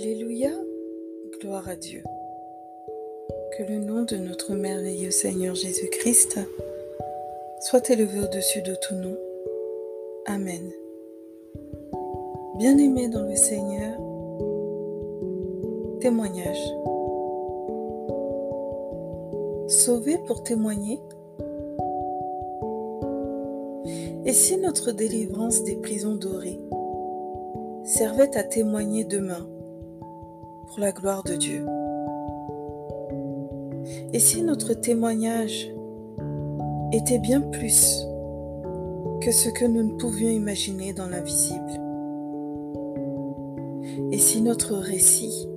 Alléluia, gloire à Dieu. Que le nom de notre merveilleux Seigneur Jésus-Christ soit élevé au-dessus de tout nom. Amen. Bien-aimé dans le Seigneur, témoignage. Sauvé pour témoigner Et si notre délivrance des prisons dorées servait à témoigner demain pour la gloire de Dieu. Et si notre témoignage était bien plus que ce que nous ne pouvions imaginer dans l'invisible? Et si notre récit,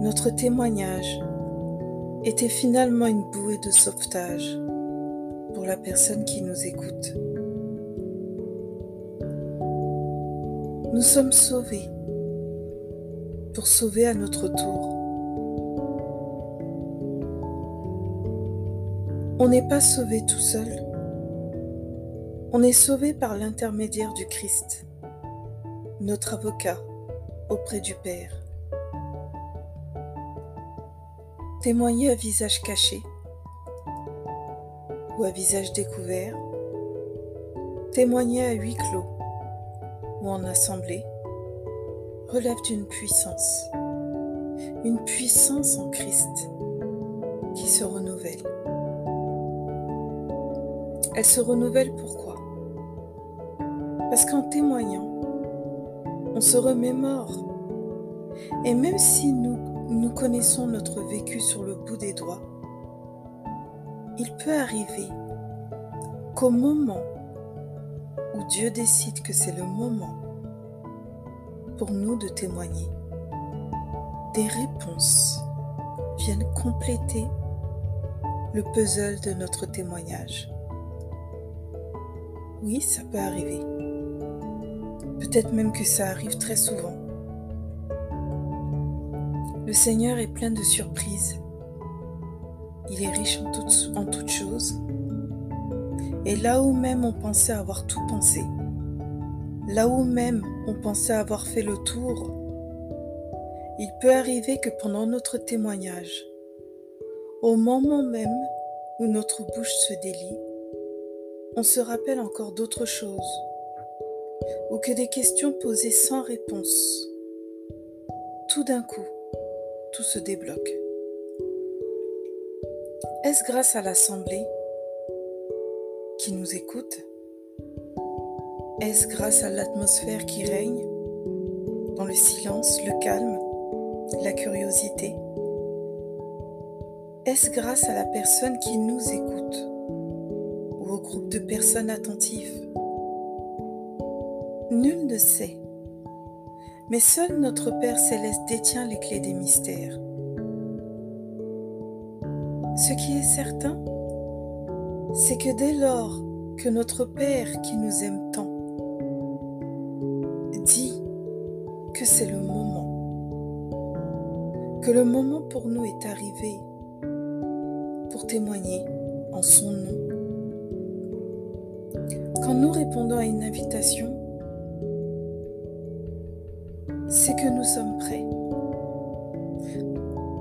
notre témoignage était finalement une bouée de sauvetage pour la personne qui nous écoute? Nous sommes sauvés pour sauver à notre tour. On n'est pas sauvé tout seul. On est sauvé par l'intermédiaire du Christ, notre avocat auprès du Père. Témoigner à visage caché ou à visage découvert, témoigner à huis clos ou en assemblée relève d'une puissance, une puissance en Christ qui se renouvelle. Elle se renouvelle pourquoi? Parce qu'en témoignant, on se remémore. Et même si nous, nous connaissons notre vécu sur le bout des doigts, il peut arriver qu'au moment où Dieu décide que c'est le moment pour nous de témoigner, des réponses viennent compléter le puzzle de notre témoignage. Oui, ça peut arriver. Peut-être même que ça arrive très souvent. Le Seigneur est plein de surprises. Il est riche en, en toutes choses et là où même on pensait avoir tout pensé, là où même on pensait avoir fait le tour, il peut arriver que pendant notre témoignage, au moment même où notre bouche se délie, on se rappelle encore d'autres choses, ou que des questions posées sans réponse, tout d'un coup, tout se débloque. Est-ce grâce à l'Assemblée qui nous écoute? Est-ce grâce à l'atmosphère qui règne Dans le silence, le calme, la curiosité? Est-ce grâce à la personne qui nous écoute Ou au groupe de personnes attentives? Nul ne sait. Mais seul notre Père céleste détient les clés des mystères. Ce qui est certain, c'est que dès lors que notre Père qui nous aime tant c'est le moment, que le moment pour nous est arrivé pour témoigner en son nom. Quand nous répondons à une invitation, c'est que nous sommes prêts.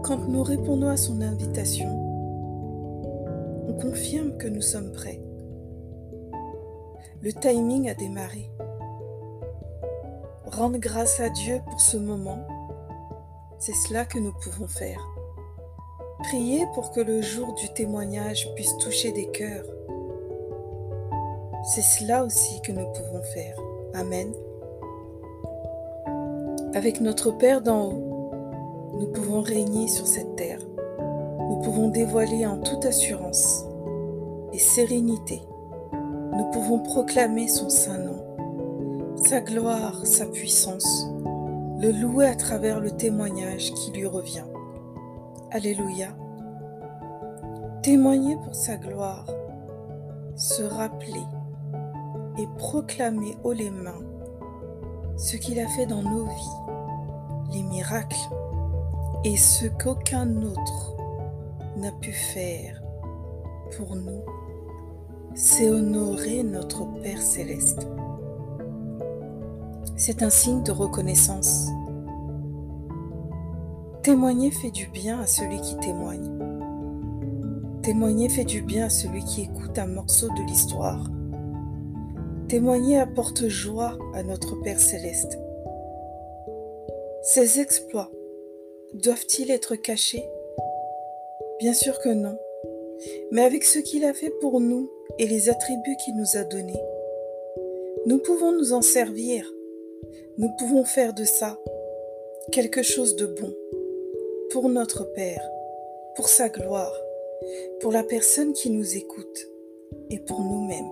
Quand nous répondons à son invitation, on confirme que nous sommes prêts. Le timing a démarré. Rendre grâce à Dieu pour ce moment, c'est cela que nous pouvons faire. Prier pour que le jour du témoignage puisse toucher des cœurs. C'est cela aussi que nous pouvons faire. Amen. Avec notre Père d'en haut, nous pouvons régner sur cette terre nous pouvons dévoiler en toute assurance et sérénité, nous pouvons proclamer son saint nom, sa gloire, sa puissance, le louer à travers le témoignage qui lui revient. Alléluia. Témoigner pour sa gloire, se rappeler et proclamer haut les mains ce qu'il a fait dans nos vies, les miracles et ce qu'aucun autre n'a pu faire pour nous, c'est honorer notre Père céleste. C'est un signe de reconnaissance. Témoigner fait du bien à celui qui témoigne. Témoigner fait du bien à celui qui écoute un morceau de l'histoire. Témoigner apporte joie à notre Père céleste. Ses exploits doivent-ils être cachés? Bien sûr que non. Mais avec ce qu'il a fait pour nous et les attributs qu'il nous a donnés, nous pouvons nous en servir. Nous pouvons faire de ça quelque chose de bon pour notre Père, pour sa gloire, pour la personne qui nous écoute et pour nous-mêmes.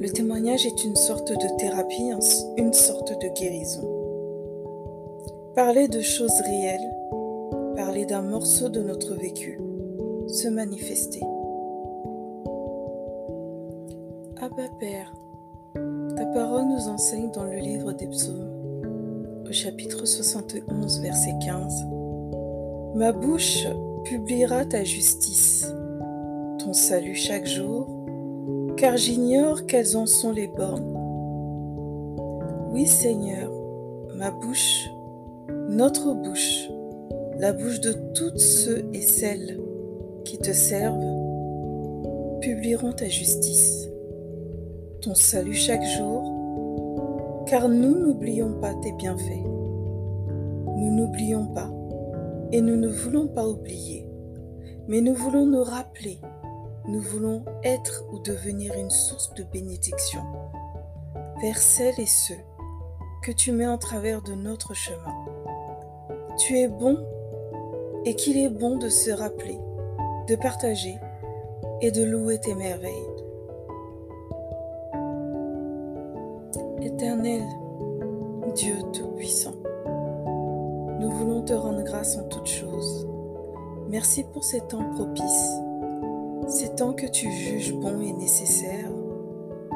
Le témoignage est une sorte de thérapie, une sorte de guérison. Parler de choses réelles, parler d'un morceau de notre vécu, se manifester. Abba Père, ta parole nous enseigne dans le livre des psaumes, au chapitre 71, verset 15. Ma bouche publiera ta justice, ton salut chaque jour, car j'ignore quelles en sont les bornes. Oui Seigneur, ma bouche, notre bouche, la bouche de toutes ceux et celles qui te servent, publieront ta justice ton salut chaque jour, car nous n'oublions pas tes bienfaits. Nous n'oublions pas et nous ne voulons pas oublier, mais nous voulons nous rappeler, nous voulons être ou devenir une source de bénédiction vers celles et ceux que tu mets en travers de notre chemin. Tu es bon et qu'il est bon de se rappeler, de partager et de louer tes merveilles. Éternel, Dieu Tout-Puissant, nous voulons te rendre grâce en toutes choses. Merci pour ces temps propices, ces temps que tu juges bons et nécessaires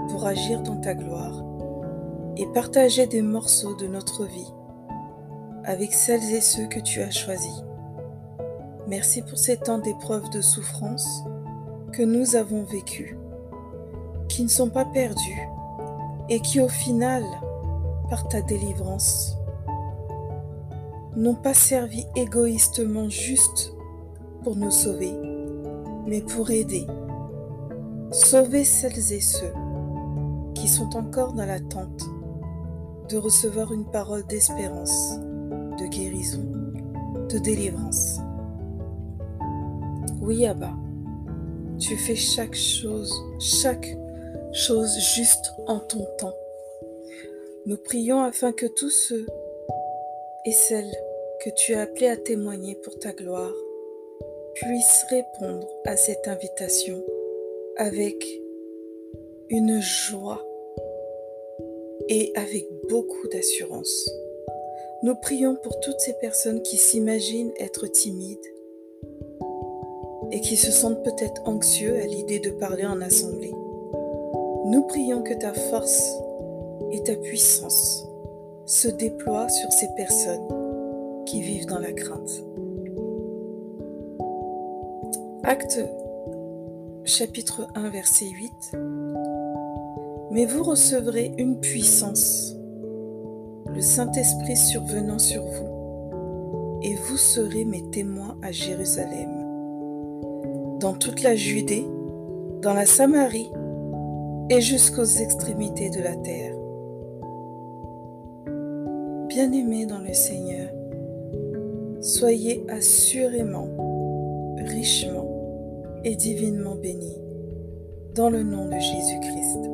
pour agir dans ta gloire et partager des morceaux de notre vie avec celles et ceux que tu as choisis. Merci pour ces temps d'épreuves de souffrance que nous avons vécus, qui ne sont pas perdus et qui au final, par ta délivrance, n'ont pas servi égoïstement juste pour nous sauver, mais pour aider, sauver celles et ceux qui sont encore dans l'attente de recevoir une parole d'espérance, de guérison, de délivrance. Oui, Abba, tu fais chaque chose, chaque chose juste en ton temps. Nous prions afin que tous ceux et celles que tu as appelés à témoigner pour ta gloire puissent répondre à cette invitation avec une joie et avec beaucoup d'assurance. Nous prions pour toutes ces personnes qui s'imaginent être timides et qui se sentent peut-être anxieux à l'idée de parler en assemblée. Nous prions que ta force et ta puissance se déploient sur ces personnes qui vivent dans la crainte. Acte chapitre 1 verset 8. Mais vous recevrez une puissance, le Saint-Esprit survenant sur vous, et vous serez mes témoins à Jérusalem, dans toute la Judée, dans la Samarie et jusqu'aux extrémités de la terre. Bien-aimés dans le Seigneur, soyez assurément, richement et divinement bénis dans le nom de Jésus-Christ.